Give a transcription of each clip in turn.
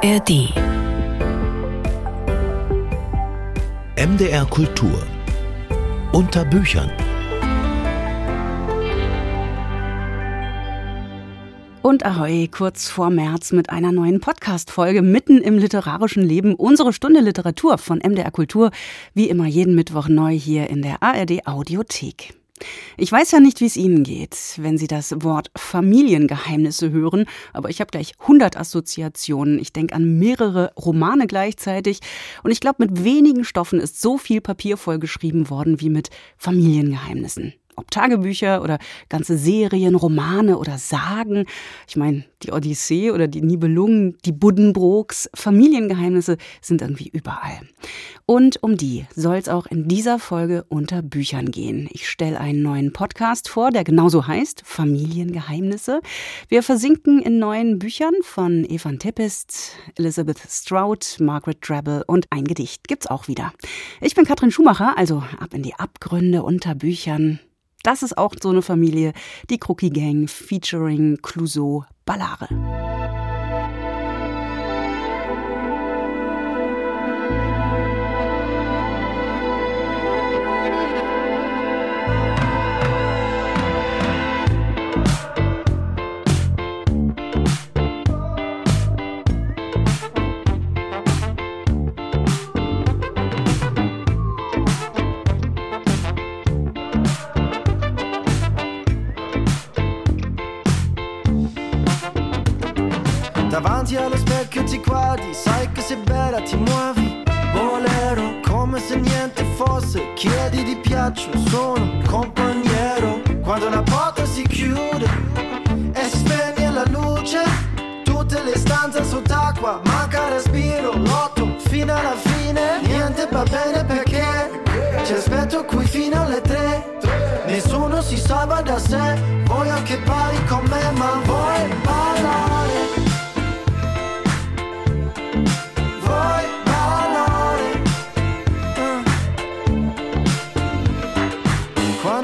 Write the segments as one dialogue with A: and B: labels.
A: ARD
B: MDR Kultur unter Büchern
A: Und ahoi, kurz vor März mit einer neuen Podcast-Folge mitten im literarischen Leben. Unsere Stunde Literatur von MDR Kultur, wie immer jeden Mittwoch neu hier in der ARD Audiothek. Ich weiß ja nicht, wie es Ihnen geht, wenn Sie das Wort Familiengeheimnisse hören, aber ich habe gleich 100 Assoziationen. Ich denke an mehrere Romane gleichzeitig und ich glaube, mit wenigen Stoffen ist so viel Papier vollgeschrieben worden wie mit Familiengeheimnissen ob Tagebücher oder ganze Serien, Romane oder Sagen. Ich meine, die Odyssee oder die Nibelungen, die Buddenbrooks, Familiengeheimnisse sind irgendwie überall. Und um die soll es auch in dieser Folge unter Büchern gehen. Ich stelle einen neuen Podcast vor, der genauso heißt, Familiengeheimnisse. Wir versinken in neuen Büchern von Evan Tippist, Elizabeth Strout, Margaret Drabble und ein Gedicht gibt's auch wieder. Ich bin Katrin Schumacher, also ab in die Abgründe unter Büchern. Das ist auch so eine Familie, die Crookie Gang featuring Clouseau Ballare.
C: Davanti allo specchio ti guardi, sai che sei bella, ti muovi. Bolero, come se niente fosse. Chiedi di piaccio, sono compagniero. Quando la porta si chiude e si spegne la luce, tutte le stanze sott'acqua, manca respiro, lotto fino alla fine. Niente va bene perché ci aspetto qui fino alle tre. Nessuno si salva da sé, voglio che parli con me, ma vuoi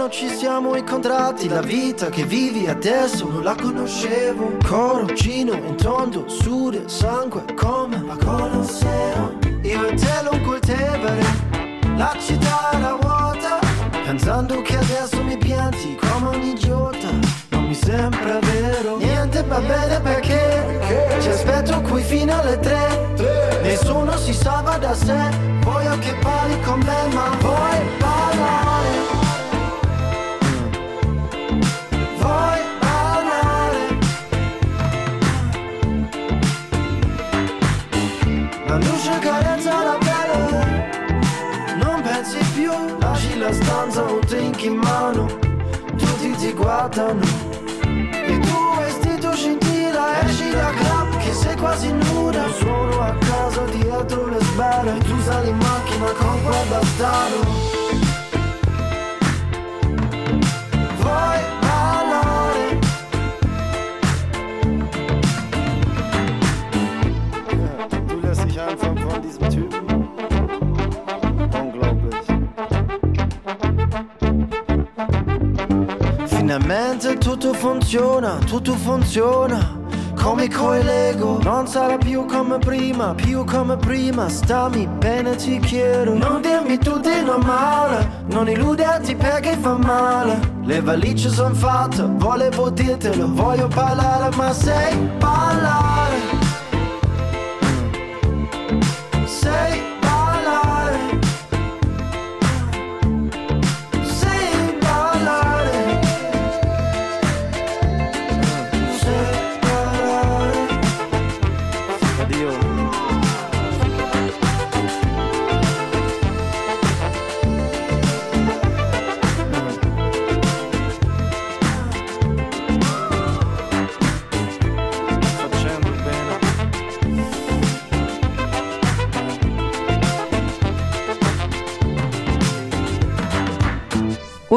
C: Quando ci siamo incontrati, la vita che vivi adesso non la conoscevo. Coroncino in tondo, sude, sangue come la Colosseo. Io e te lungo il Tevere, la città era vuota. Pensando che adesso mi pianti come un idiota. Non mi sembra vero, niente va bene perché ci aspetto qui fino alle tre. Nessuno si salva da sé, voglio che parli con me, ma vuoi parlare? La luce carezza la pelle, non pensi più, lasci la stanza, un drink in mano, tutti ti guardano. Il tuo vestito scintilla, esci da club che sei quasi nuda. Sono a casa dietro le sbarre, tu sali in macchina con quel bastardo. Funziona, tutto funziona. Come coi Lego, non sarà più come prima, più come prima. Stammi bene, ti chiedo. Non dirmi tu di normale, non illuderti perché fa male. Le valigie son fatte, volevo dirtelo, voglio parlare, ma sai parlare.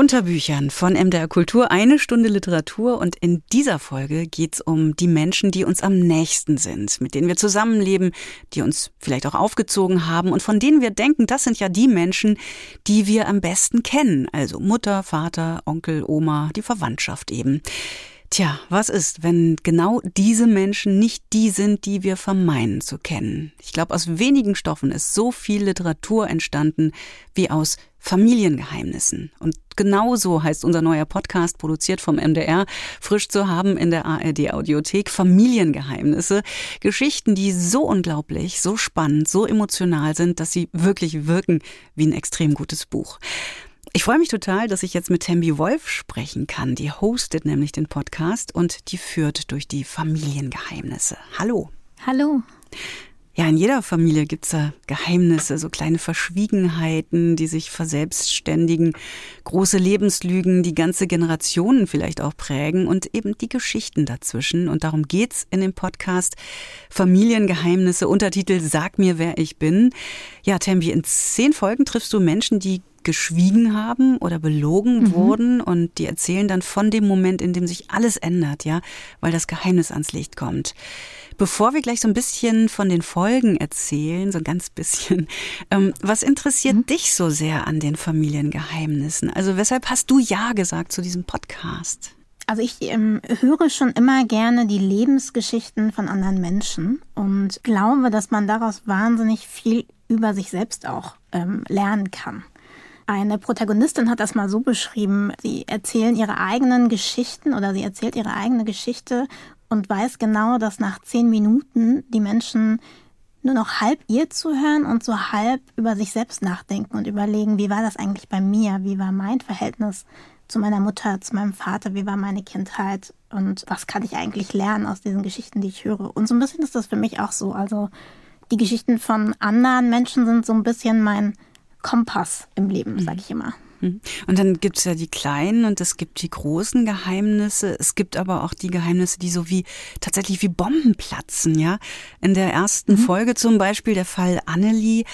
A: Unter Büchern von MDR Kultur eine Stunde Literatur und in dieser Folge geht's um die Menschen, die uns am nächsten sind, mit denen wir zusammenleben, die uns vielleicht auch aufgezogen haben und von denen wir denken, das sind ja die Menschen, die wir am besten kennen, also Mutter, Vater, Onkel, Oma, die Verwandtschaft eben. Tja, was ist, wenn genau diese Menschen nicht die sind, die wir vermeinen zu kennen? Ich glaube, aus wenigen Stoffen ist so viel Literatur entstanden wie aus Familiengeheimnissen. Und genauso heißt unser neuer Podcast, produziert vom MDR, frisch zu haben in der ARD Audiothek, Familiengeheimnisse. Geschichten, die so unglaublich, so spannend, so emotional sind, dass sie wirklich wirken wie ein extrem gutes Buch. Ich freue mich total, dass ich jetzt mit Tembi Wolf sprechen kann. Die hostet nämlich den Podcast und die führt durch die Familiengeheimnisse. Hallo.
D: Hallo.
A: Ja, in jeder Familie gibt's da Geheimnisse, so kleine Verschwiegenheiten, die sich verselbstständigen, große Lebenslügen, die ganze Generationen vielleicht auch prägen und eben die Geschichten dazwischen. Und darum geht's in dem Podcast Familiengeheimnisse, Untertitel Sag mir, wer ich bin. Ja, Tembi, in zehn Folgen triffst du Menschen, die geschwiegen haben oder belogen mhm. wurden und die erzählen dann von dem Moment, in dem sich alles ändert, ja, weil das Geheimnis ans Licht kommt. Bevor wir gleich so ein bisschen von den Folgen erzählen, so ein ganz bisschen, ähm, was interessiert mhm. dich so sehr an den Familiengeheimnissen? Also weshalb hast du Ja gesagt zu diesem Podcast?
D: Also ich ähm, höre schon immer gerne die Lebensgeschichten von anderen Menschen und glaube, dass man daraus wahnsinnig viel über sich selbst auch ähm, lernen kann. Eine Protagonistin hat das mal so beschrieben, sie erzählen ihre eigenen Geschichten oder sie erzählt ihre eigene Geschichte und weiß genau, dass nach zehn Minuten die Menschen nur noch halb ihr zuhören und so halb über sich selbst nachdenken und überlegen, wie war das eigentlich bei mir? Wie war mein Verhältnis zu meiner Mutter, zu meinem Vater? Wie war meine Kindheit? Und was kann ich eigentlich lernen aus diesen Geschichten, die ich höre? Und so ein bisschen ist das für mich auch so. Also die Geschichten von anderen Menschen sind so ein bisschen mein Kompass im Leben, mhm. sage ich immer.
A: Mhm. Und dann gibt es ja die kleinen und es gibt die großen Geheimnisse. Es gibt aber auch die Geheimnisse, die so wie tatsächlich wie Bomben platzen, ja. In der ersten mhm. Folge zum Beispiel der Fall Annelie.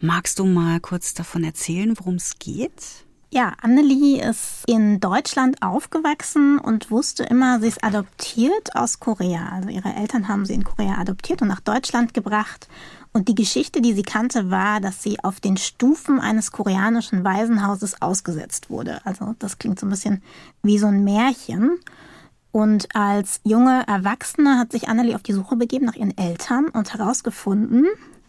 A: Magst du mal kurz davon erzählen, worum es geht?
D: Ja, Annelie ist in Deutschland aufgewachsen und wusste immer, sie ist adoptiert aus Korea. Also ihre Eltern haben sie in Korea adoptiert und nach Deutschland gebracht. Und die Geschichte, die sie kannte, war, dass sie auf den Stufen eines koreanischen Waisenhauses ausgesetzt wurde. Also das klingt so ein bisschen wie so ein Märchen. Und als junge Erwachsene hat sich Annelie auf die Suche begeben nach ihren Eltern und herausgefunden,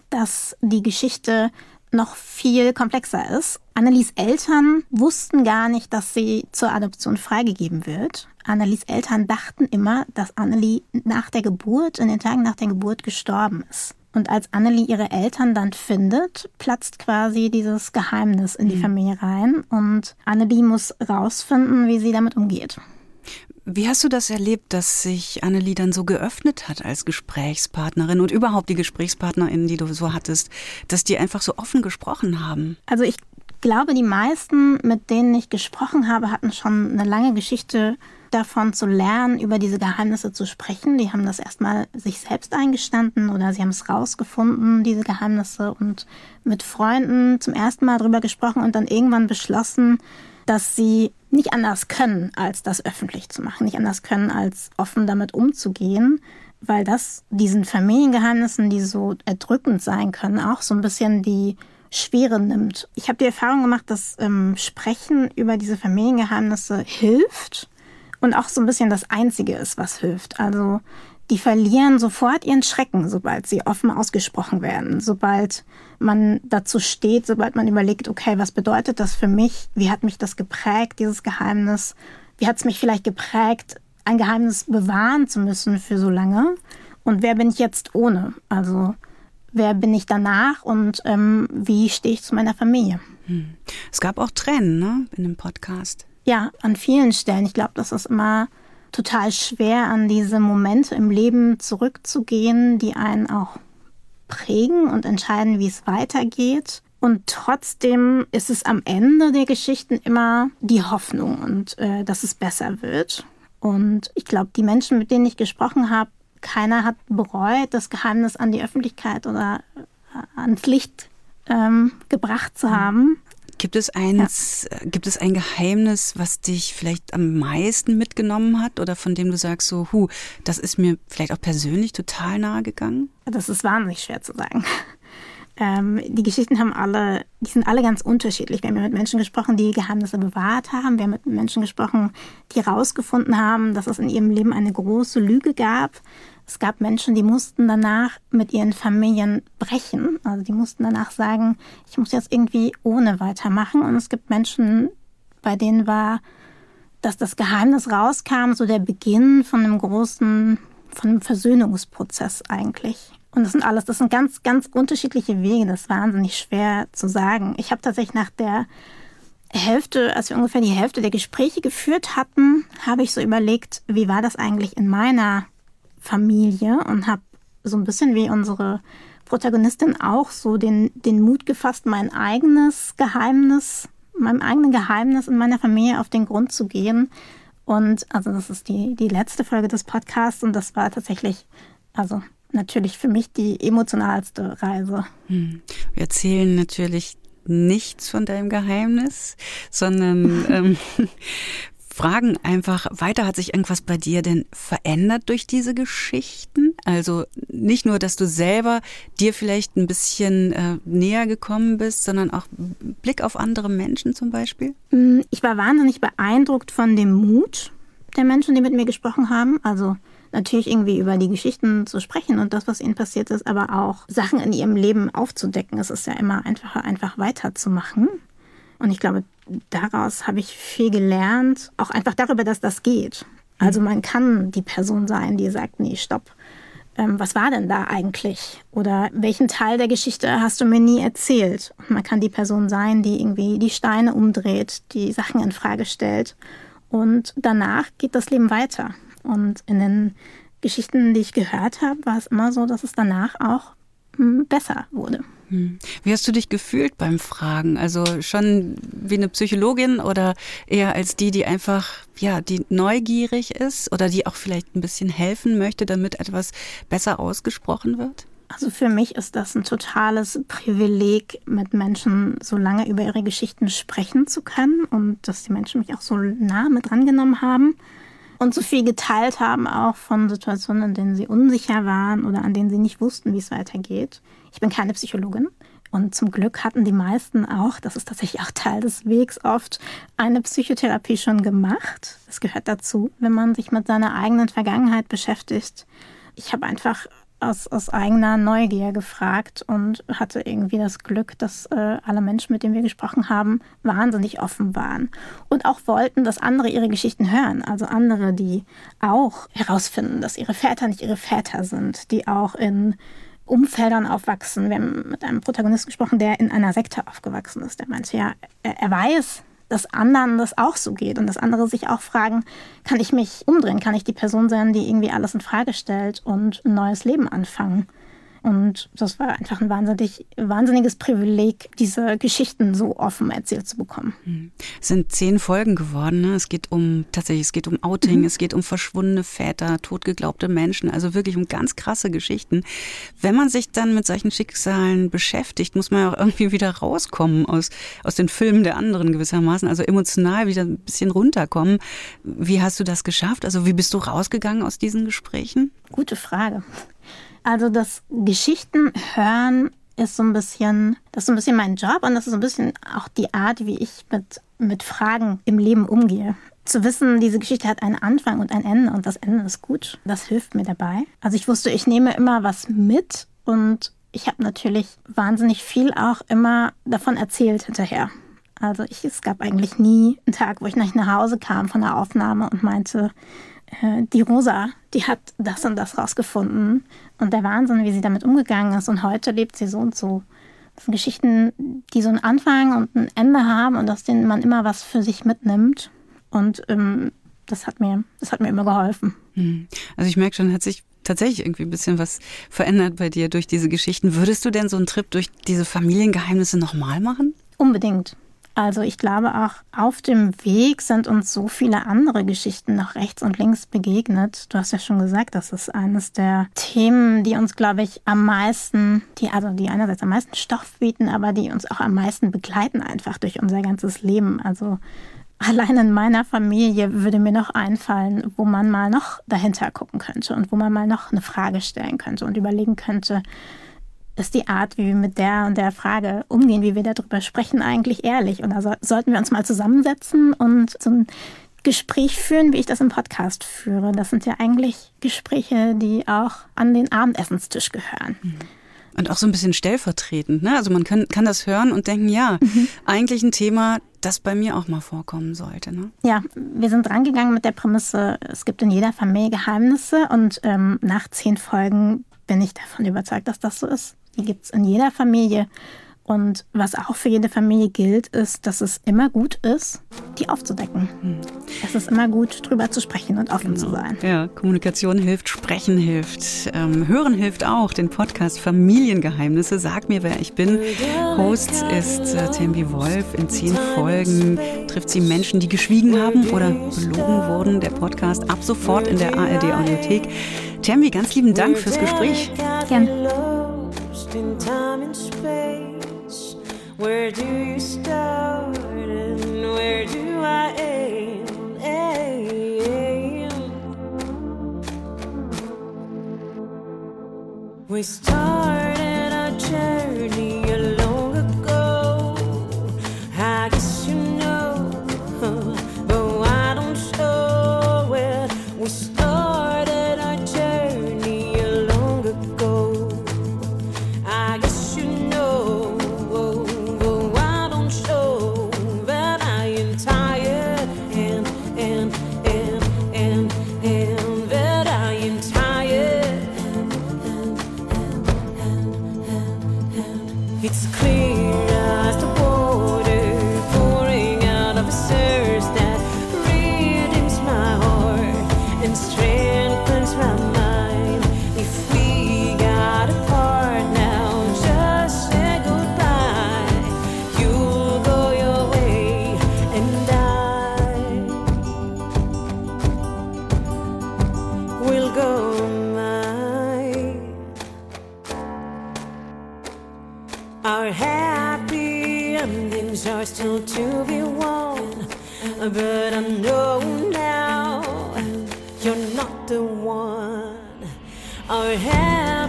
D: dass die Geschichte noch viel komplexer ist. Annelies Eltern wussten gar nicht, dass sie zur Adoption freigegeben wird. Annelies Eltern dachten immer, dass Annelie nach der Geburt, in den Tagen nach der Geburt gestorben ist. Und als Annelie ihre Eltern dann findet, platzt quasi dieses Geheimnis in die mhm. Familie rein und Annelie muss rausfinden, wie sie damit umgeht.
A: Wie hast du das erlebt, dass sich Annelie dann so geöffnet hat als Gesprächspartnerin und überhaupt die GesprächspartnerInnen, die du so hattest, dass die einfach so offen gesprochen haben?
D: Also ich glaube, die meisten, mit denen ich gesprochen habe, hatten schon eine lange Geschichte davon zu lernen, über diese Geheimnisse zu sprechen. Die haben das erstmal sich selbst eingestanden oder sie haben es rausgefunden, diese Geheimnisse und mit Freunden zum ersten Mal drüber gesprochen und dann irgendwann beschlossen, dass sie nicht anders können, als das öffentlich zu machen, nicht anders können, als offen damit umzugehen, weil das diesen Familiengeheimnissen, die so erdrückend sein können, auch so ein bisschen die Schwere nimmt. Ich habe die Erfahrung gemacht, dass ähm, Sprechen über diese Familiengeheimnisse hilft und auch so ein bisschen das Einzige ist, was hilft. Also die verlieren sofort ihren Schrecken, sobald sie offen ausgesprochen werden, sobald man dazu steht, sobald man überlegt, okay, was bedeutet das für mich? Wie hat mich das geprägt, dieses Geheimnis? Wie hat es mich vielleicht geprägt, ein Geheimnis bewahren zu müssen für so lange? Und wer bin ich jetzt ohne? Also wer bin ich danach und ähm, wie stehe ich zu meiner Familie? Hm.
A: Es gab auch Tränen ne, in dem Podcast.
D: Ja, an vielen Stellen. Ich glaube, das ist immer total schwer, an diese Momente im Leben zurückzugehen, die einen auch prägen und entscheiden, wie es weitergeht. Und trotzdem ist es am Ende der Geschichten immer die Hoffnung und äh, dass es besser wird. Und ich glaube, die Menschen, mit denen ich gesprochen habe, keiner hat bereut, das Geheimnis an die Öffentlichkeit oder äh, ans Licht ähm, gebracht zu haben.
A: Gibt es eins, ja. gibt es ein Geheimnis, was dich vielleicht am meisten mitgenommen hat oder von dem du sagst so, hu, das ist mir vielleicht auch persönlich total nahe gegangen?
D: Das ist wahnsinnig schwer zu sagen. Ähm, die Geschichten haben alle, die sind alle ganz unterschiedlich. Wir haben ja mit Menschen gesprochen, die Geheimnisse bewahrt haben. Wir haben mit Menschen gesprochen, die herausgefunden haben, dass es in ihrem Leben eine große Lüge gab. Es gab Menschen, die mussten danach mit ihren Familien brechen. Also die mussten danach sagen, ich muss jetzt irgendwie ohne weitermachen. Und es gibt Menschen, bei denen war, dass das Geheimnis rauskam, so der Beginn von einem großen, von einem Versöhnungsprozess eigentlich. Und das sind alles, das sind ganz, ganz unterschiedliche Wege. Das ist wahnsinnig schwer zu sagen. Ich habe tatsächlich nach der Hälfte, als wir ungefähr die Hälfte der Gespräche geführt hatten, habe ich so überlegt, wie war das eigentlich in meiner Familie und habe so ein bisschen wie unsere Protagonistin auch so den, den Mut gefasst, mein eigenes Geheimnis, meinem eigenen Geheimnis in meiner Familie auf den Grund zu gehen. Und also das ist die, die letzte Folge des Podcasts und das war tatsächlich, also natürlich für mich die emotionalste Reise.
A: Hm. Wir erzählen natürlich nichts von deinem Geheimnis, sondern ähm, fragen einfach weiter, hat sich irgendwas bei dir denn verändert durch diese Geschichten? Also nicht nur, dass du selber dir vielleicht ein bisschen äh, näher gekommen bist, sondern auch Blick auf andere Menschen zum Beispiel?
D: Hm, ich war wahnsinnig beeindruckt von dem Mut der Menschen, die mit mir gesprochen haben. Also natürlich irgendwie über die Geschichten zu sprechen und das, was ihnen passiert ist, aber auch Sachen in ihrem Leben aufzudecken. Es ist ja immer einfacher, einfach weiterzumachen. Und ich glaube, daraus habe ich viel gelernt, auch einfach darüber, dass das geht. Also man kann die Person sein, die sagt, nee, stopp. Ähm, was war denn da eigentlich? Oder welchen Teil der Geschichte hast du mir nie erzählt? Und man kann die Person sein, die irgendwie die Steine umdreht, die Sachen in Frage stellt. Und danach geht das Leben weiter. Und in den Geschichten, die ich gehört habe, war es immer so, dass es danach auch hm, besser wurde.
A: Hm. Wie hast du dich gefühlt beim Fragen? Also schon wie eine Psychologin oder eher als die, die einfach, ja, die neugierig ist oder die auch vielleicht ein bisschen helfen möchte, damit etwas besser ausgesprochen wird?
D: Also für mich ist das ein totales Privileg, mit Menschen so lange über ihre Geschichten sprechen zu können und dass die Menschen mich auch so nah mit drangenommen haben und so viel geteilt haben, auch von Situationen, in denen sie unsicher waren oder an denen sie nicht wussten, wie es weitergeht. Ich bin keine Psychologin. Und zum Glück hatten die meisten auch, das ist tatsächlich auch Teil des Wegs oft, eine Psychotherapie schon gemacht. Das gehört dazu, wenn man sich mit seiner eigenen Vergangenheit beschäftigt. Ich habe einfach aus, aus eigener Neugier gefragt und hatte irgendwie das Glück, dass äh, alle Menschen, mit denen wir gesprochen haben, wahnsinnig offen waren und auch wollten, dass andere ihre Geschichten hören. Also andere, die auch herausfinden, dass ihre Väter nicht ihre Väter sind, die auch in Umfeldern aufwachsen. Wir haben mit einem Protagonisten gesprochen, der in einer Sekte aufgewachsen ist. Der meinte ja, er, weiß, dass anderen das auch so geht und dass andere sich auch fragen, kann ich mich umdrehen, kann ich die Person sein, die irgendwie alles in Frage stellt und ein neues Leben anfangen. Und das war einfach ein wahnsinnig, wahnsinniges Privileg, diese Geschichten so offen erzählt zu bekommen.
A: Es sind zehn Folgen geworden. Ne? Es geht um tatsächlich, es geht um Outing, mhm. es geht um verschwundene Väter, totgeglaubte Menschen, also wirklich um ganz krasse Geschichten. Wenn man sich dann mit solchen Schicksalen beschäftigt, muss man ja auch irgendwie wieder rauskommen aus, aus den Filmen der anderen gewissermaßen, also emotional wieder ein bisschen runterkommen. Wie hast du das geschafft? Also wie bist du rausgegangen aus diesen Gesprächen?
D: Gute Frage. Also das Geschichten hören ist so ein bisschen, das ist so ein bisschen mein Job und das ist so ein bisschen auch die Art, wie ich mit, mit Fragen im Leben umgehe. Zu wissen, diese Geschichte hat einen Anfang und ein Ende und das Ende ist gut, das hilft mir dabei. Also ich wusste, ich nehme immer was mit und ich habe natürlich wahnsinnig viel auch immer davon erzählt hinterher. Also ich, es gab eigentlich nie einen Tag, wo ich nach Hause kam von der Aufnahme und meinte, äh, die Rosa, die hat das und das rausgefunden und der Wahnsinn, wie sie damit umgegangen ist und heute lebt sie so und so. Das sind Geschichten, die so einen Anfang und ein Ende haben und aus denen man immer was für sich mitnimmt und ähm, das hat mir, das hat mir immer geholfen.
A: Hm. Also ich merke schon, hat sich tatsächlich irgendwie ein bisschen was verändert bei dir durch diese Geschichten. Würdest du denn so einen Trip durch diese Familiengeheimnisse nochmal machen?
D: Unbedingt. Also ich glaube auch, auf dem Weg sind uns so viele andere Geschichten noch rechts und links begegnet. Du hast ja schon gesagt, das ist eines der Themen, die uns, glaube ich, am meisten, die also die einerseits am meisten Stoff bieten, aber die uns auch am meisten begleiten einfach durch unser ganzes Leben. Also allein in meiner Familie würde mir noch einfallen, wo man mal noch dahinter gucken könnte und wo man mal noch eine Frage stellen könnte und überlegen könnte, ist die Art, wie wir mit der und der Frage umgehen, wie wir darüber sprechen, eigentlich ehrlich? Und da so, sollten wir uns mal zusammensetzen und so ein Gespräch führen, wie ich das im Podcast führe. Das sind ja eigentlich Gespräche, die auch an den Abendessenstisch gehören.
A: Mhm. Und auch so ein bisschen stellvertretend. Ne? Also man kann, kann das hören und denken, ja, mhm. eigentlich ein Thema, das bei mir auch mal vorkommen sollte. Ne?
D: Ja, wir sind rangegangen mit der Prämisse, es gibt in jeder Familie Geheimnisse und ähm, nach zehn Folgen bin ich davon überzeugt, dass das so ist. Die gibt es in jeder Familie. Und was auch für jede Familie gilt, ist, dass es immer gut ist, die aufzudecken. Hm. Es ist immer gut, drüber zu sprechen und offen genau. zu sein.
A: Ja, Kommunikation hilft, Sprechen hilft, ähm, Hören hilft auch. Den Podcast Familiengeheimnisse, sag mir, wer ich bin. Host ist äh, Tembi Wolf. In zehn Folgen trifft sie Menschen, die geschwiegen haben oder belogen wurden. Der Podcast ab sofort in der ARD Audiothek. Tembi, ganz lieben Dank fürs Gespräch.
D: Gerne.
E: Where do you start and where do I end? We started our journey long ago. I guess you know, but I don't show it. We you're not the one. Oh, Our happy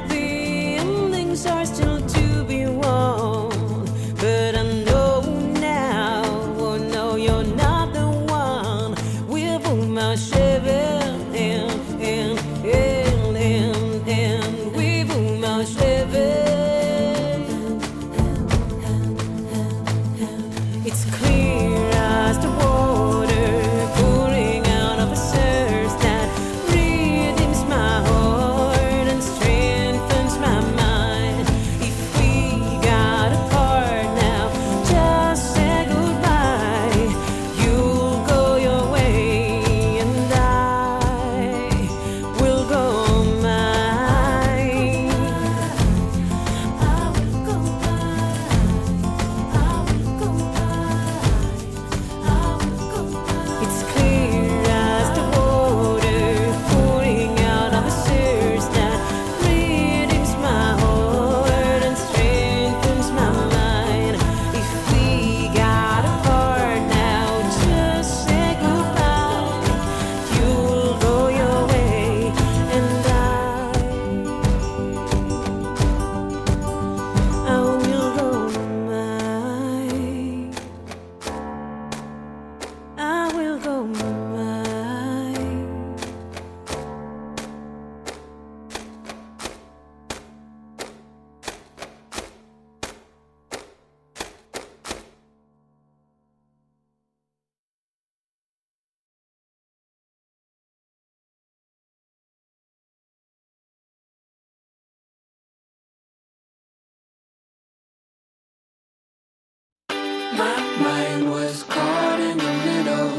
E: Mind
F: was caught in the middle,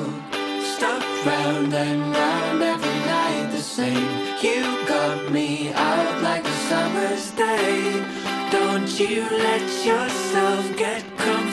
F: stuck round and round every night the same. You got me out like a summer's day. Don't you let yourself get comfortable.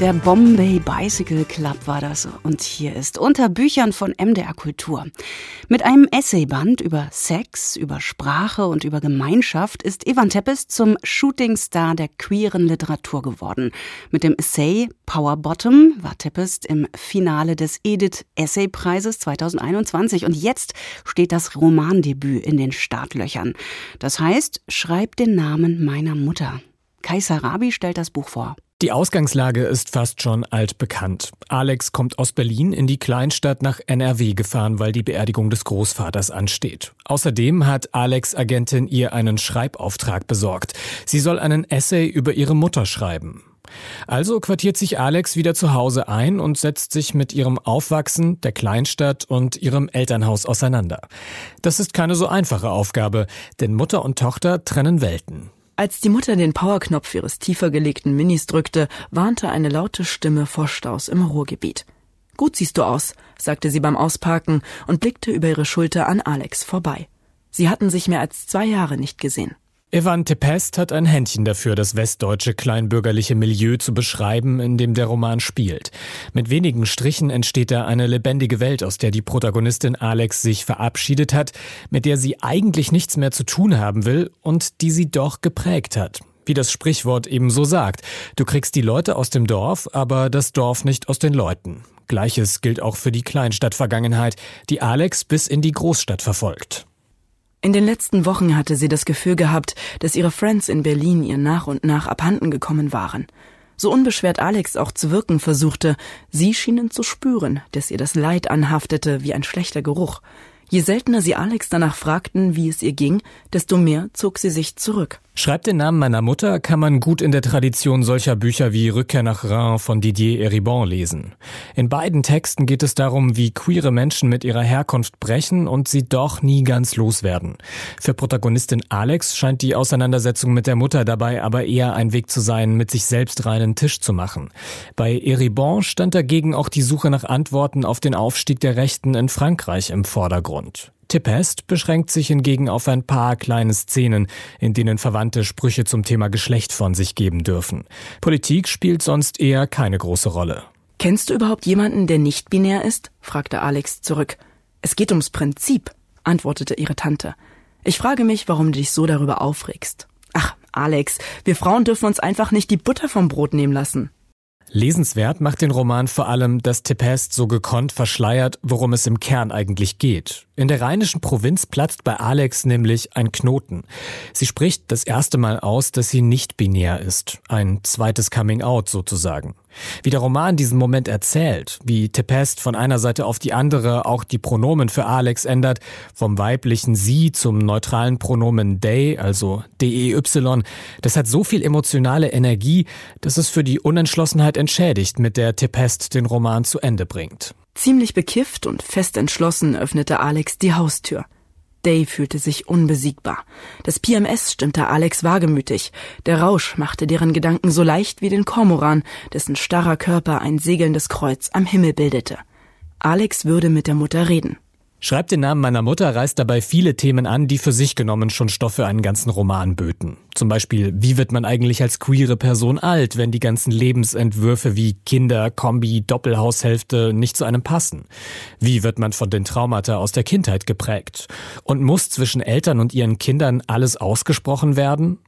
A: Der Bombay Bicycle Club war das. Und hier ist unter Büchern von MDR Kultur. Mit einem Essayband über Sex, über Sprache und über Gemeinschaft ist Ivan Teppes zum Shootingstar der queeren Literatur geworden. Mit dem Essay Power Bottom war Teppes im Finale des Edith Essay Preises 2021. Und jetzt steht das Romandebüt in den Startlöchern. Das heißt, schreib den Namen meiner Mutter. Kaiser Rabi stellt das Buch vor.
G: Die Ausgangslage ist fast schon altbekannt. Alex kommt aus Berlin in die Kleinstadt nach NRW gefahren, weil die Beerdigung des Großvaters ansteht. Außerdem hat Alex Agentin ihr einen Schreibauftrag besorgt. Sie soll einen Essay über ihre Mutter schreiben. Also quartiert sich Alex wieder zu Hause ein und setzt sich mit ihrem Aufwachsen, der Kleinstadt und ihrem Elternhaus auseinander. Das ist keine so einfache Aufgabe, denn Mutter und Tochter trennen Welten.
H: Als die Mutter den Powerknopf ihres tiefer gelegten Minis drückte, warnte eine laute Stimme vor Staus im Ruhrgebiet. Gut siehst du aus, sagte sie beim Ausparken und blickte über ihre Schulter an Alex vorbei. Sie hatten sich mehr als zwei Jahre nicht gesehen.
G: Evan Tepest hat ein Händchen dafür, das westdeutsche kleinbürgerliche Milieu zu beschreiben, in dem der Roman spielt. Mit wenigen Strichen entsteht da eine lebendige Welt, aus der die Protagonistin Alex sich verabschiedet hat, mit der sie eigentlich nichts mehr zu tun haben will und die sie doch geprägt hat. Wie das Sprichwort eben so sagt. Du kriegst die Leute aus dem Dorf, aber das Dorf nicht aus den Leuten. Gleiches gilt auch für die Kleinstadtvergangenheit, die Alex bis in die Großstadt verfolgt.
H: In den letzten Wochen hatte sie das Gefühl gehabt, dass ihre Friends in Berlin ihr nach und nach abhanden gekommen waren. So unbeschwert Alex auch zu wirken versuchte, sie schienen zu spüren, dass ihr das Leid anhaftete wie ein schlechter Geruch. Je seltener sie Alex danach fragten, wie es ihr ging, desto mehr zog sie sich zurück.
G: Schreibt den Namen meiner Mutter kann man gut in der Tradition solcher Bücher wie Rückkehr nach Reims von Didier Eribon lesen. In beiden Texten geht es darum, wie queere Menschen mit ihrer Herkunft brechen und sie doch nie ganz loswerden. Für Protagonistin Alex scheint die Auseinandersetzung mit der Mutter dabei aber eher ein Weg zu sein, mit sich selbst reinen Tisch zu machen. Bei Eribon stand dagegen auch die Suche nach Antworten auf den Aufstieg der Rechten in Frankreich im Vordergrund. Tippest beschränkt sich hingegen auf ein paar kleine Szenen, in denen Verwandte Sprüche zum Thema Geschlecht von sich geben dürfen. Politik spielt sonst eher keine große Rolle.
H: Kennst du überhaupt jemanden, der nicht binär ist? fragte Alex zurück. Es geht ums Prinzip, antwortete ihre Tante. Ich frage mich, warum du dich so darüber aufregst. Ach, Alex, wir Frauen dürfen uns einfach nicht die Butter vom Brot nehmen lassen.
G: Lesenswert macht den Roman vor allem, dass Tempest so gekonnt verschleiert, worum es im Kern eigentlich geht. In der rheinischen Provinz platzt bei Alex nämlich ein Knoten. Sie spricht das erste Mal aus, dass sie nicht binär ist. Ein zweites Coming Out sozusagen. Wie der Roman diesen Moment erzählt, wie Tempest von einer Seite auf die andere auch die Pronomen für Alex ändert, vom weiblichen sie zum neutralen Pronomen they, also DEY, das hat so viel emotionale Energie, dass es für die Unentschlossenheit entschädigt, mit der Tempest den Roman zu Ende bringt.
H: Ziemlich bekifft und fest entschlossen öffnete Alex die Haustür. Day fühlte sich unbesiegbar. Das PMS stimmte Alex wagemütig. Der Rausch machte deren Gedanken so leicht wie den Kormoran, dessen starrer Körper ein segelndes Kreuz am Himmel bildete. Alex würde mit der Mutter reden.
G: Schreibt den Namen meiner Mutter reißt dabei viele Themen an, die für sich genommen schon Stoff für einen ganzen Roman böten. Zum Beispiel, wie wird man eigentlich als queere Person alt, wenn die ganzen Lebensentwürfe wie Kinder, Kombi, Doppelhaushälfte nicht zu einem passen? Wie wird man von den Traumata aus der Kindheit geprägt? Und muss zwischen Eltern und ihren Kindern alles ausgesprochen werden?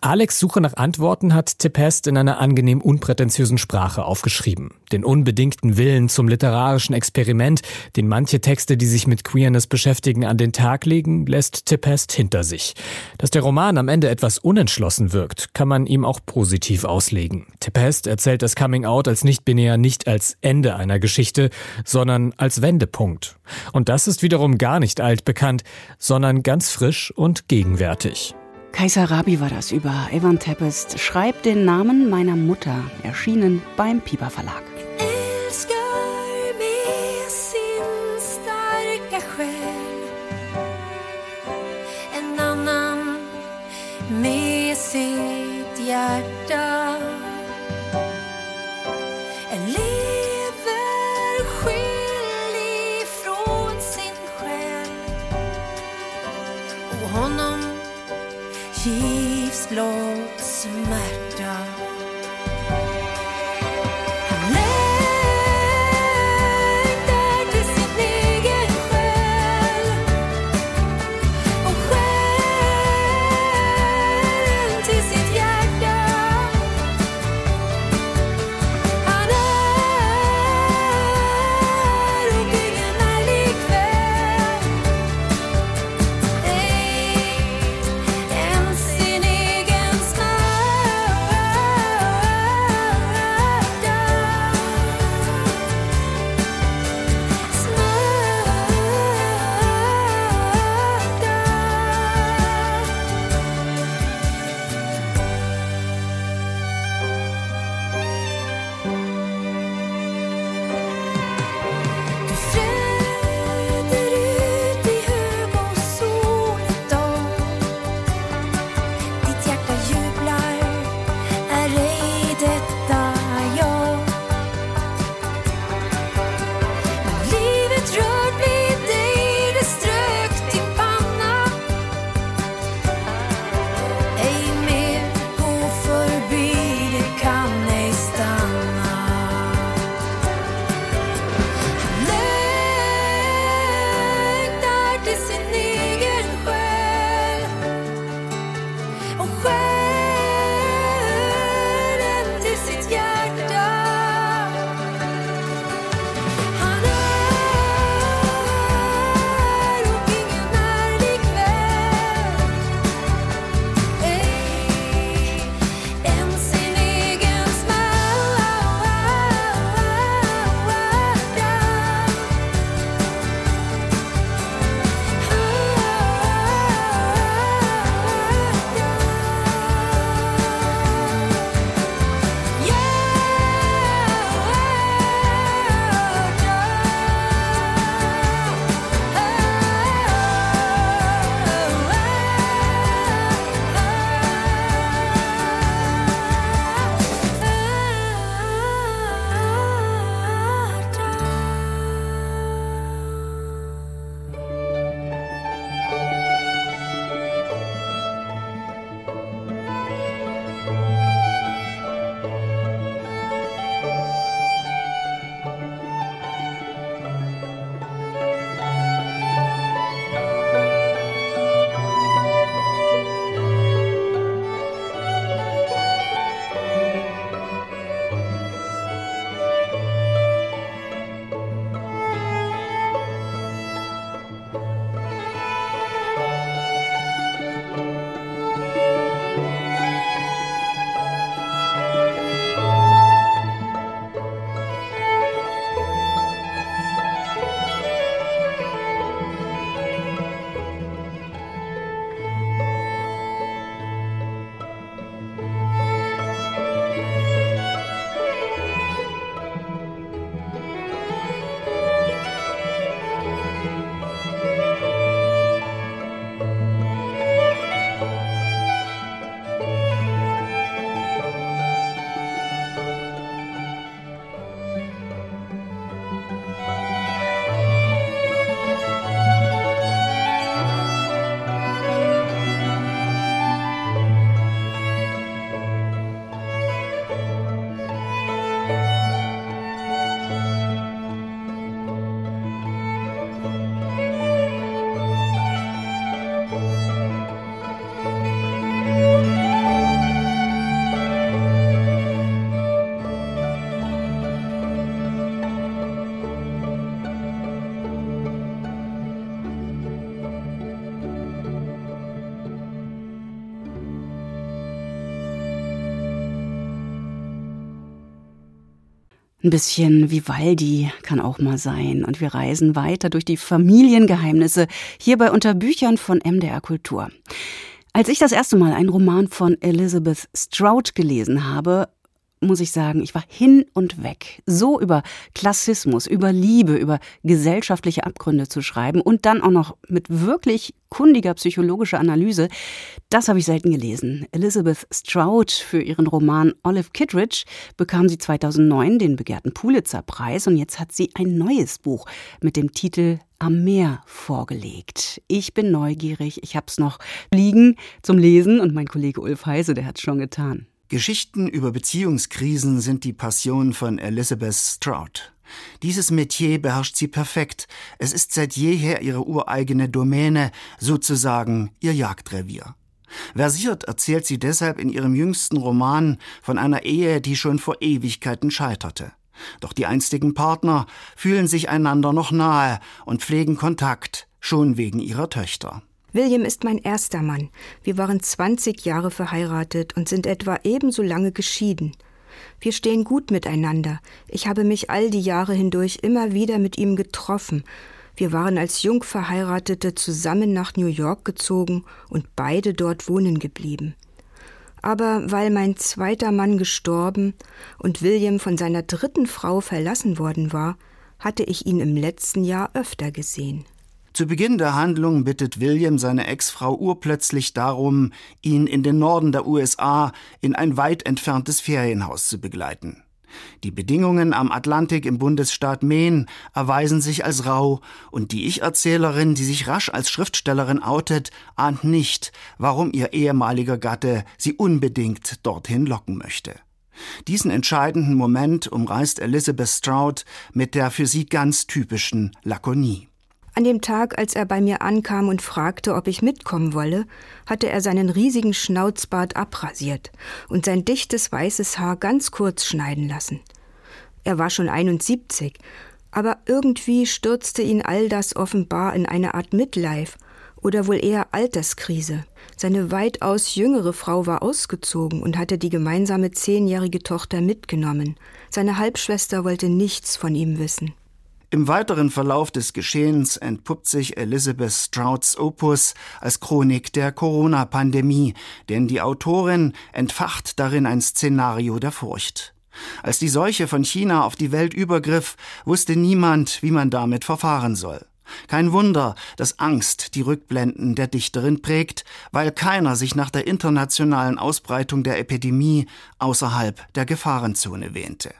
G: Alex Suche nach Antworten hat Tempest in einer angenehm unprätentiösen Sprache aufgeschrieben. Den unbedingten Willen zum literarischen Experiment, den manche Texte, die sich mit Queerness beschäftigen, an den Tag legen, lässt Tempest hinter sich. Dass der Roman am Ende etwas unentschlossen wirkt, kann man ihm auch positiv auslegen. Tempest erzählt das Coming Out als nicht-binär nicht als Ende einer Geschichte, sondern als Wendepunkt. Und das ist wiederum gar nicht altbekannt, sondern ganz frisch und gegenwärtig.
A: Kaiser Rabi war das über Evan Tempest. Schreib den Namen meiner Mutter. Erschienen beim Piper Verlag.
F: med sitt hjärta lords of
A: Ein bisschen Vivaldi kann auch mal sein. Und wir reisen weiter durch die Familiengeheimnisse hier bei Unterbüchern von MDR Kultur. Als ich das erste Mal einen Roman von Elizabeth Strout gelesen habe, muss ich sagen, ich war hin und weg. So über Klassismus, über Liebe, über gesellschaftliche Abgründe zu schreiben und dann auch noch mit wirklich kundiger psychologischer Analyse, das habe ich selten gelesen. Elizabeth Strout für ihren Roman Olive Kittredge bekam sie 2009 den begehrten Pulitzer-Preis und jetzt hat sie ein neues Buch mit dem Titel am Meer vorgelegt. Ich bin neugierig, ich habe es noch liegen zum Lesen und mein Kollege Ulf Heise, der hat es schon getan.
I: Geschichten über Beziehungskrisen sind die Passion von Elizabeth Strout. Dieses Metier beherrscht sie perfekt. Es ist seit jeher ihre ureigene Domäne, sozusagen ihr Jagdrevier. Versiert erzählt sie deshalb in ihrem jüngsten Roman von einer Ehe, die schon vor Ewigkeiten scheiterte. Doch die einstigen Partner fühlen sich einander noch nahe und pflegen Kontakt, schon wegen ihrer Töchter.
J: William ist mein erster Mann. Wir waren 20 Jahre verheiratet und sind etwa ebenso lange geschieden. Wir stehen gut miteinander. Ich habe mich all die Jahre hindurch immer wieder mit ihm getroffen. Wir waren als Jungverheiratete zusammen nach New York gezogen und beide dort wohnen geblieben. Aber weil mein zweiter Mann gestorben und William von seiner dritten Frau verlassen worden war, hatte ich ihn im letzten Jahr öfter gesehen.
I: Zu Beginn der Handlung bittet William seine Ex-Frau urplötzlich darum, ihn in den Norden der USA in ein weit entferntes Ferienhaus zu begleiten. Die Bedingungen am Atlantik im Bundesstaat Maine erweisen sich als rau, und die Ich-Erzählerin, die sich rasch als Schriftstellerin outet, ahnt nicht, warum ihr ehemaliger Gatte sie unbedingt dorthin locken möchte. Diesen entscheidenden Moment umreißt Elizabeth Strout mit der für sie ganz typischen Lakonie.
J: An dem Tag, als er bei mir ankam und fragte, ob ich mitkommen wolle, hatte er seinen riesigen Schnauzbart abrasiert und sein dichtes weißes Haar ganz kurz schneiden lassen. Er war schon 71, aber irgendwie stürzte ihn all das offenbar in eine Art Midlife oder wohl eher Alterskrise. Seine weitaus jüngere Frau war ausgezogen und hatte die gemeinsame zehnjährige Tochter mitgenommen. Seine Halbschwester wollte nichts von ihm wissen.
I: Im weiteren Verlauf des Geschehens entpuppt sich Elizabeth Strouts Opus als Chronik der Corona-Pandemie, denn die Autorin entfacht darin ein Szenario der Furcht. Als die Seuche von China auf die Welt übergriff, wusste niemand, wie man damit verfahren soll. Kein Wunder, dass Angst die Rückblenden der Dichterin prägt, weil keiner sich nach der internationalen Ausbreitung der Epidemie außerhalb der Gefahrenzone wähnte.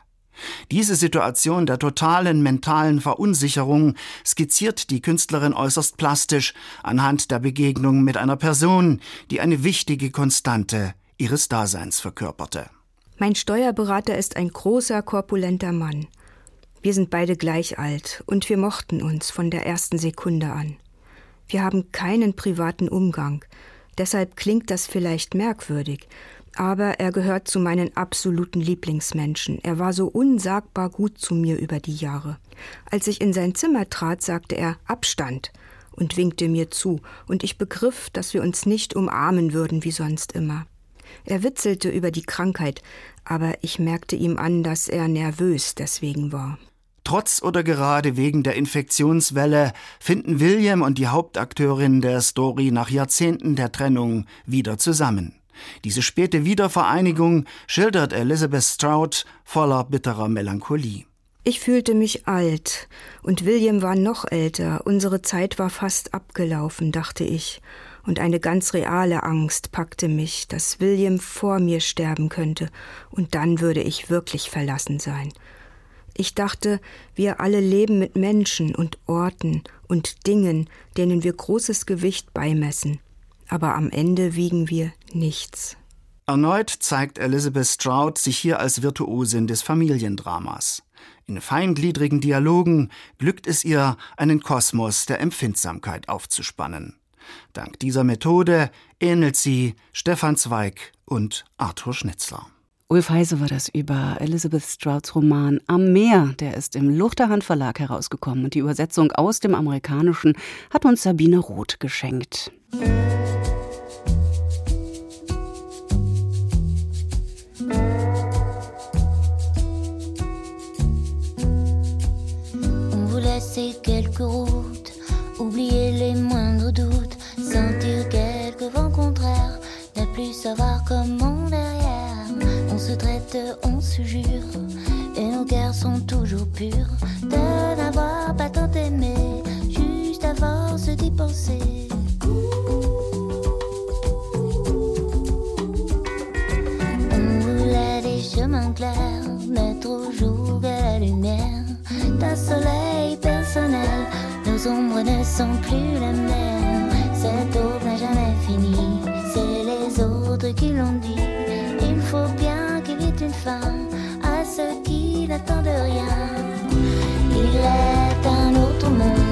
I: Diese Situation der totalen mentalen Verunsicherung skizziert die Künstlerin äußerst plastisch anhand der Begegnung mit einer Person, die eine wichtige Konstante ihres Daseins verkörperte.
J: Mein Steuerberater ist ein großer, korpulenter Mann. Wir sind beide gleich alt und wir mochten uns von der ersten Sekunde an. Wir haben keinen privaten Umgang. Deshalb klingt das vielleicht merkwürdig, aber er gehört zu meinen absoluten Lieblingsmenschen. Er war so unsagbar gut zu mir über die Jahre. Als ich in sein Zimmer trat, sagte er Abstand und winkte mir zu, und ich begriff, dass wir uns nicht umarmen würden wie sonst immer. Er witzelte über die Krankheit, aber ich merkte ihm an, dass er nervös deswegen war.
I: Trotz oder gerade wegen der Infektionswelle finden William und die Hauptakteurin der Story nach Jahrzehnten der Trennung wieder zusammen. Diese späte Wiedervereinigung schildert Elizabeth Strout voller bitterer Melancholie.
J: Ich fühlte mich alt, und William war noch älter, unsere Zeit war fast abgelaufen, dachte ich, und eine ganz reale Angst packte mich, dass William vor mir sterben könnte, und dann würde ich wirklich verlassen sein. Ich dachte, wir alle leben mit Menschen und Orten und Dingen, denen wir großes Gewicht beimessen aber am Ende wiegen wir nichts.
I: Erneut zeigt Elizabeth Strout sich hier als Virtuosin des Familiendramas. In feingliedrigen Dialogen glückt es ihr, einen Kosmos der Empfindsamkeit aufzuspannen. Dank dieser Methode ähnelt sie Stefan Zweig und Arthur Schnitzler.
A: Ulf Heise war das über Elizabeth Strouds Roman Am Meer. Der ist im Luchterhand Verlag herausgekommen und die Übersetzung aus dem Amerikanischen hat uns Sabine Roth geschenkt.
K: Laisser quelques routes, oublier les moindres doutes, sentir quelques vents contraires, ne plus savoir comment. On se jure, et nos cœurs sont toujours purs, de n'avoir pas tant aimé, juste force d'y penser. On voulait des chemins clairs, mettre au jour la lumière d'un soleil personnel. Nos ombres ne sont plus les mêmes. Cette aube n'a jamais fini. C'est les autres qui l'ont dit. Il faut bien à ceux qui n'attendent rien. Il est un autre monde.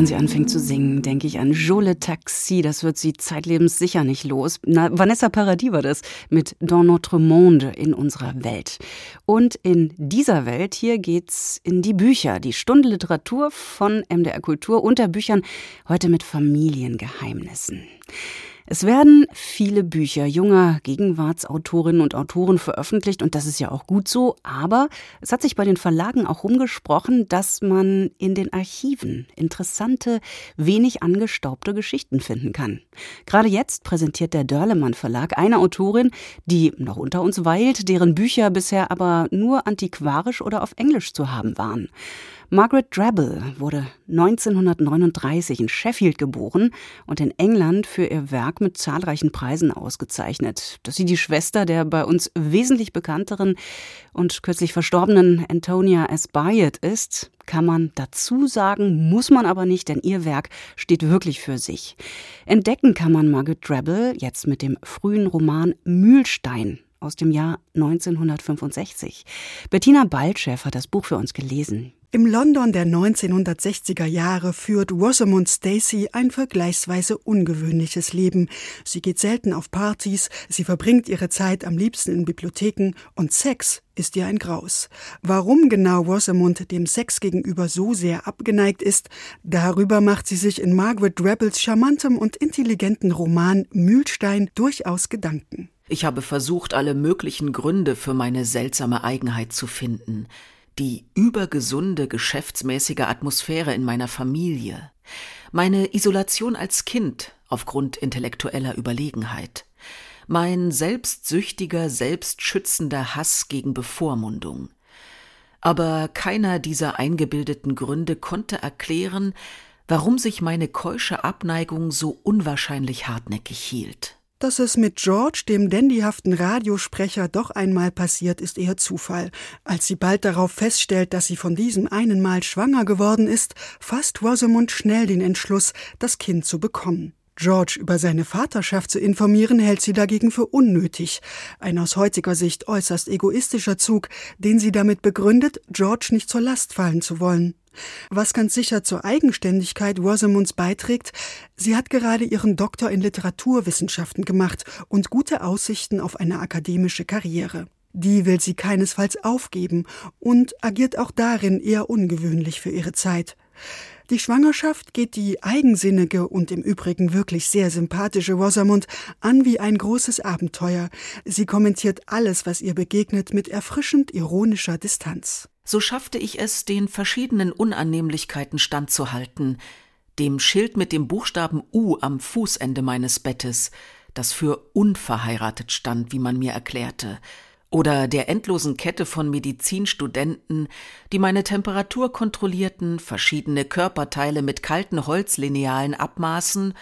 A: Wenn sie anfängt zu singen, denke ich an Jole Taxi. Das wird sie zeitlebens sicher nicht los. Na, Vanessa Paradis war das mit Dans notre monde in unserer Welt. Und in dieser Welt hier geht's in die Bücher. Die Stunde Literatur von MDR Kultur unter Büchern. Heute mit Familiengeheimnissen. Es werden viele Bücher junger Gegenwartsautorinnen und Autoren veröffentlicht und das ist ja auch gut so, aber es hat sich bei den Verlagen auch rumgesprochen, dass man in den Archiven interessante, wenig angestaubte Geschichten finden kann. Gerade jetzt präsentiert der Dörlemann Verlag eine Autorin, die noch unter uns weilt, deren Bücher bisher aber nur antiquarisch oder auf Englisch zu haben waren. Margaret Drabble wurde 1939 in Sheffield geboren und in England für ihr Werk mit zahlreichen Preisen ausgezeichnet. Dass sie die Schwester der bei uns wesentlich bekannteren und kürzlich verstorbenen Antonia S. Byatt ist, kann man dazu sagen, muss man aber nicht, denn ihr Werk steht wirklich für sich. Entdecken kann man Margaret Drabble jetzt mit dem frühen Roman Mühlstein aus dem Jahr 1965. Bettina Baltschew hat das Buch für uns gelesen.
L: Im London der 1960er Jahre führt Rosamund Stacey ein vergleichsweise ungewöhnliches Leben. Sie geht selten auf Partys, sie verbringt ihre Zeit am liebsten in Bibliotheken und Sex ist ihr ein Graus. Warum genau Rosamund dem Sex gegenüber so sehr abgeneigt ist, darüber macht sie sich in Margaret Drabbles charmantem und intelligenten Roman Mühlstein durchaus Gedanken.
M: Ich habe versucht, alle möglichen Gründe für meine seltsame Eigenheit zu finden. Die übergesunde geschäftsmäßige Atmosphäre in meiner Familie, meine Isolation als Kind aufgrund intellektueller Überlegenheit, mein selbstsüchtiger, selbstschützender Hass gegen Bevormundung. Aber keiner dieser eingebildeten Gründe konnte erklären, warum sich meine keusche Abneigung so unwahrscheinlich hartnäckig hielt.
L: Dass es mit George, dem dandyhaften Radiosprecher, doch einmal passiert, ist eher Zufall. Als sie bald darauf feststellt, dass sie von diesem einen Mal schwanger geworden ist, fasst Rosamund schnell den Entschluss, das Kind zu bekommen. George über seine Vaterschaft zu informieren, hält sie dagegen für unnötig. Ein aus heutiger Sicht äußerst egoistischer Zug, den sie damit begründet, George nicht zur Last fallen zu wollen. Was ganz sicher zur Eigenständigkeit Rosamunds beiträgt, sie hat gerade ihren Doktor in Literaturwissenschaften gemacht und gute Aussichten auf eine akademische Karriere. Die will sie keinesfalls aufgeben und agiert auch darin eher ungewöhnlich für ihre Zeit. Die Schwangerschaft geht die eigensinnige und im Übrigen wirklich sehr sympathische Rosamund an wie ein großes Abenteuer. Sie kommentiert alles, was ihr begegnet, mit erfrischend ironischer Distanz.
M: So schaffte ich es, den verschiedenen Unannehmlichkeiten standzuhalten, dem Schild mit dem Buchstaben U am Fußende meines Bettes, das für unverheiratet stand, wie man mir erklärte, oder der endlosen Kette von Medizinstudenten, die meine Temperatur kontrollierten, verschiedene Körperteile mit kalten Holzlinealen abmaßen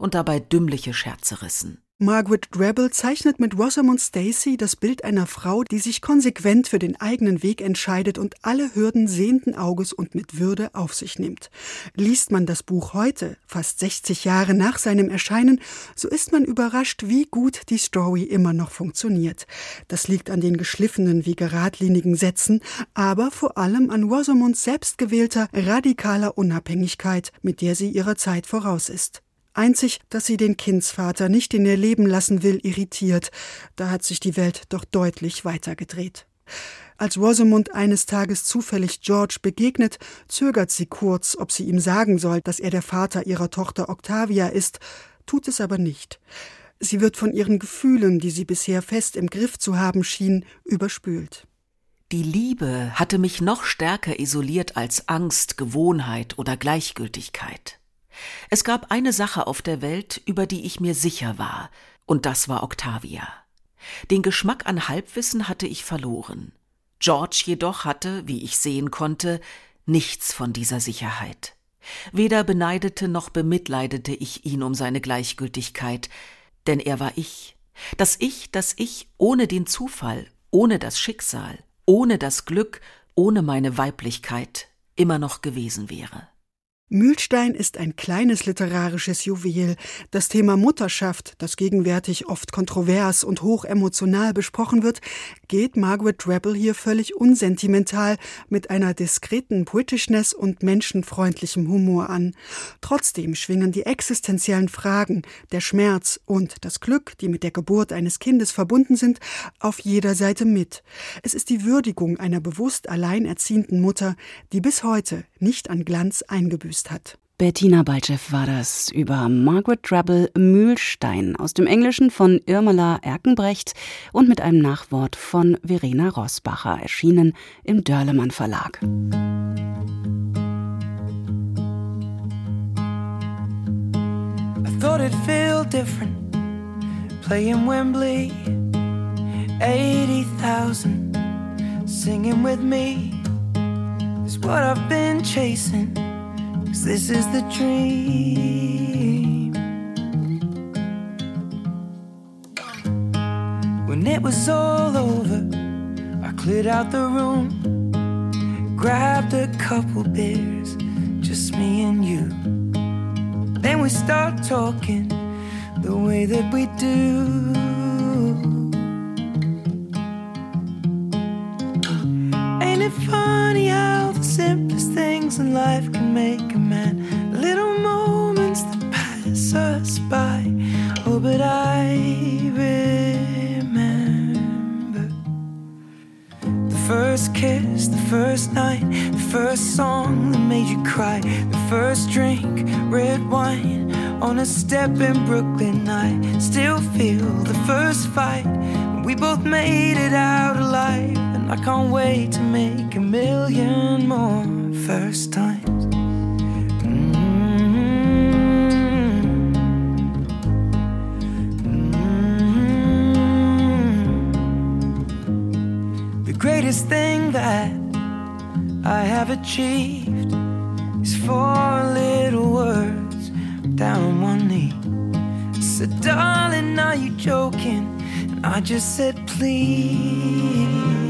M: und dabei dümmliche Scherze rissen.
L: Margaret Drabble zeichnet mit Rosamund Stacey das Bild einer Frau, die sich konsequent für den eigenen Weg entscheidet und alle Hürden sehenden Auges und mit Würde auf sich nimmt. Liest man das Buch heute, fast 60 Jahre nach seinem Erscheinen, so ist man überrascht, wie gut die Story immer noch funktioniert. Das liegt an den geschliffenen wie geradlinigen Sätzen, aber vor allem an Rosamunds selbstgewählter, radikaler Unabhängigkeit, mit der sie ihrer Zeit voraus ist. Einzig, dass sie den Kindsvater nicht in ihr Leben lassen will, irritiert. Da hat sich die Welt doch deutlich weitergedreht. Als Rosamund eines Tages zufällig George begegnet, zögert sie kurz, ob sie ihm sagen soll, dass er der Vater ihrer Tochter Octavia ist, tut es aber nicht. Sie wird von ihren Gefühlen, die sie bisher fest im Griff zu haben schien, überspült.
M: Die Liebe hatte mich noch stärker isoliert als Angst, Gewohnheit oder Gleichgültigkeit. Es gab eine Sache auf der Welt, über die ich mir sicher war, und das war Octavia. Den Geschmack an Halbwissen hatte ich verloren. George jedoch hatte, wie ich sehen konnte, nichts von dieser Sicherheit. Weder beneidete noch bemitleidete ich ihn um seine Gleichgültigkeit, denn er war ich. Das Ich, das ich ohne den Zufall, ohne das Schicksal, ohne das Glück, ohne meine Weiblichkeit immer noch gewesen wäre.
L: Mühlstein ist ein kleines literarisches Juwel. Das Thema Mutterschaft, das gegenwärtig oft kontrovers und hochemotional besprochen wird, geht Margaret Drabble hier völlig unsentimental mit einer diskreten Britishness und menschenfreundlichem Humor an. Trotzdem schwingen die existenziellen Fragen, der Schmerz und das Glück, die mit der Geburt eines Kindes verbunden sind, auf jeder Seite mit. Es ist die Würdigung einer bewusst alleinerziehenden Mutter, die bis heute nicht an Glanz eingebüßt eingebüßt hat.
A: Bettina Balcev war das über Margaret Drabble Mühlstein aus dem Englischen von Irmela Erkenbrecht und mit einem Nachwort von Verena Rosbacher, erschienen im Dörlemann Verlag. I thought it'd feel different playing Wembley 80,000 singing with me is what I've been chasing Cause this is the dream. When it was all over, I cleared out the room, grabbed a couple beers, just me and you. Then we start talking the way that we do. It funny how the simplest things in life can make a man? Little moments that pass us by. Oh, but I remember the first kiss, the first night, the first song that made you cry, the first drink, red wine on a step in Brooklyn. I still feel the first fight we both made it out alive
N: I can't wait to make a million more first times. Mm-hmm. The greatest thing that I have achieved is four little words down on one knee. I said, darling, are you joking? And I just said, please.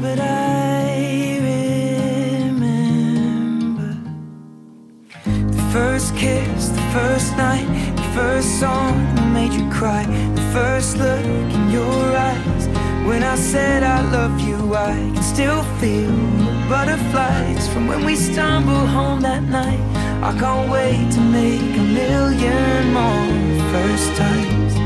N: But I remember the first kiss, the first night, the first song that made you cry, the first look in your eyes. When I said I love you, I can still feel the butterflies from when we stumbled home that night. I can't wait to make a million more first times.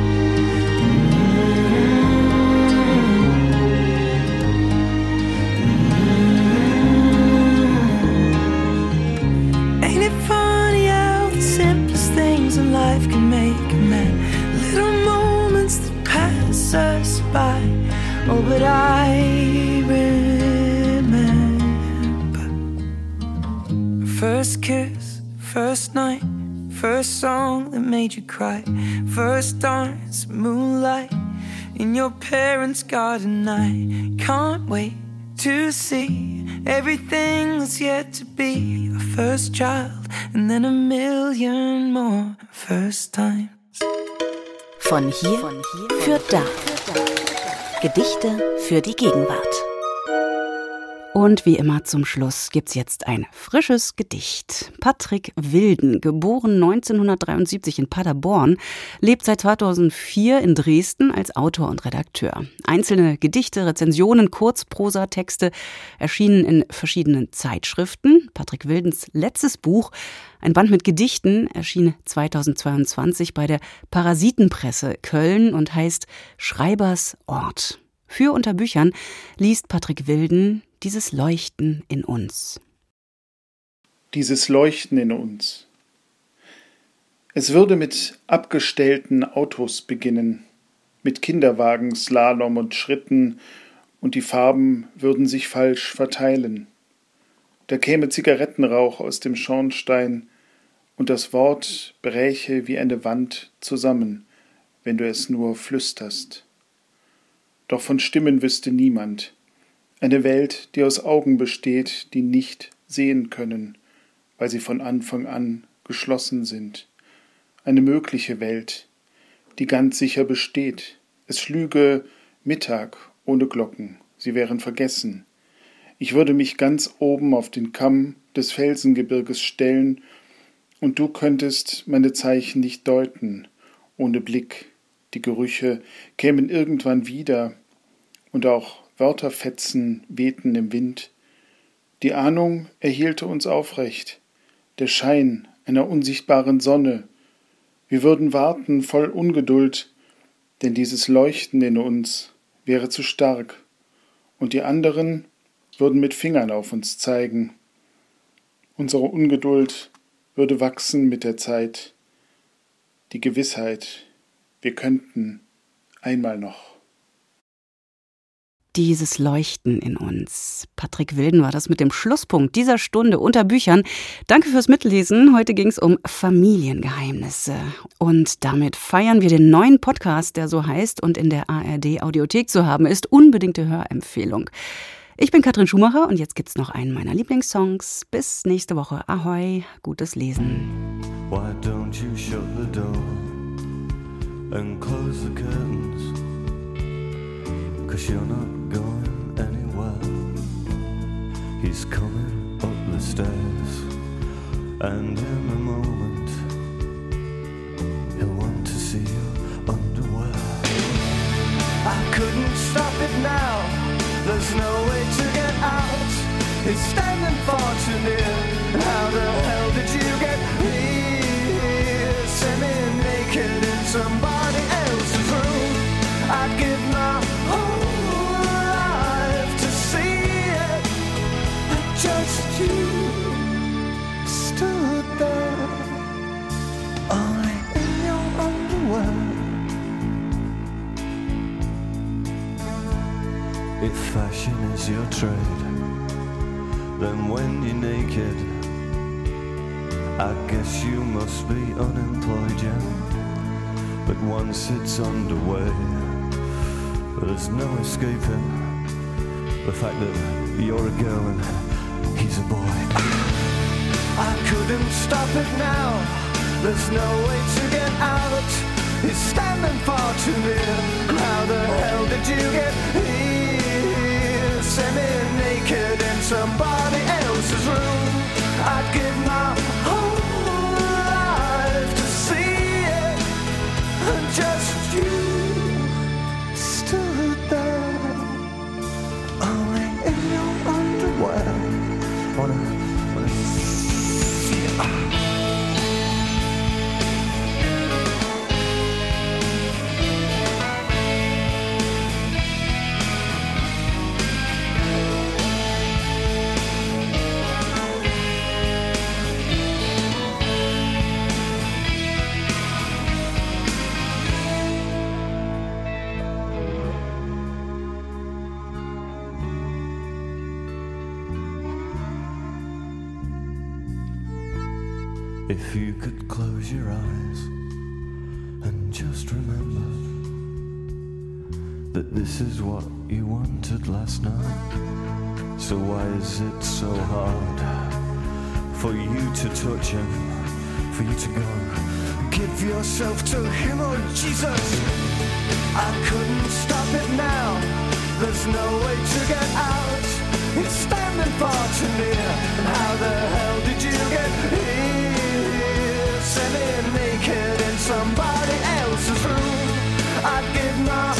N: Life can make a man? Little moments that pass us by. Oh, but I remember first kiss, first night, first song that made you cry, first dance, moonlight in your parents' garden. I can't wait to see everything that's yet to be a first child and then a million more first times.
A: Von hier, für da. Gedichte für die Gegenwart. Und wie immer zum Schluss gibt's jetzt ein frisches Gedicht. Patrick Wilden, geboren 1973 in Paderborn, lebt seit 2004 in Dresden als Autor und Redakteur. Einzelne Gedichte, Rezensionen, Kurzprosa-Texte erschienen in verschiedenen Zeitschriften. Patrick Wildens letztes Buch, ein Band mit Gedichten, erschien 2022 bei der Parasitenpresse Köln und heißt Schreibers Ort. Für unter Büchern liest Patrick Wilden dieses Leuchten in uns.
O: Dieses Leuchten in uns. Es würde mit abgestellten Autos beginnen, mit Kinderwagen, Slalom und Schritten, und die Farben würden sich falsch verteilen. Da käme Zigarettenrauch aus dem Schornstein, und das Wort bräche wie eine Wand zusammen, wenn du es nur flüsterst. Doch von Stimmen wüsste niemand. Eine Welt, die aus Augen besteht, die nicht sehen können, weil sie von Anfang an geschlossen sind. Eine mögliche Welt, die ganz sicher besteht. Es schlüge Mittag ohne Glocken, sie wären vergessen. Ich würde mich ganz oben auf den Kamm des Felsengebirges stellen, und du könntest meine Zeichen nicht deuten, ohne Blick. Die Gerüche kämen irgendwann wieder, und auch Wörterfetzen wehten im Wind. Die Ahnung erhielte uns aufrecht, der Schein einer unsichtbaren Sonne. Wir würden warten voll Ungeduld, denn dieses Leuchten in uns wäre zu stark, und die anderen würden mit Fingern auf uns zeigen. Unsere Ungeduld würde wachsen mit der Zeit, die Gewissheit, wir könnten einmal noch.
A: Dieses Leuchten in uns. Patrick Wilden war das mit dem Schlusspunkt dieser Stunde unter Büchern. Danke fürs Mitlesen. Heute ging es um Familiengeheimnisse. Und damit feiern wir den neuen Podcast, der so heißt und in der ARD Audiothek zu haben ist. Unbedingte Hörempfehlung. Ich bin Katrin Schumacher und jetzt gibt's noch einen meiner Lieblingssongs. Bis nächste Woche. Ahoi, gutes Lesen.
P: Why don't you shut the door and close the curtains? Cause you're not going anywhere. He's coming up the stairs, and in a moment, he'll want to see your underwear.
N: I couldn't stop it now. There's no way to get out. It's standing far too near. How the just
Q: you stood there, only in your underwear. If fashion is your trade, then when you're naked, I guess you must be unemployed, yeah. But once it's underway, there's no escaping the fact that you're a girl and he's a boy. I couldn't stop it now. There's no way to get out. He's standing far too near. How the hell did you get here? Semi-naked in somebody else's room. I'd give my If you could close your eyes and just remember that this is what you wanted last night. So why is it so hard for you to touch him, for you to go? Give yourself to him, oh Jesus! I couldn't stop it now. There's no way to get out. It's standing far too near. How the hell did you get here? Semi-naked in somebody else's room. I'd give my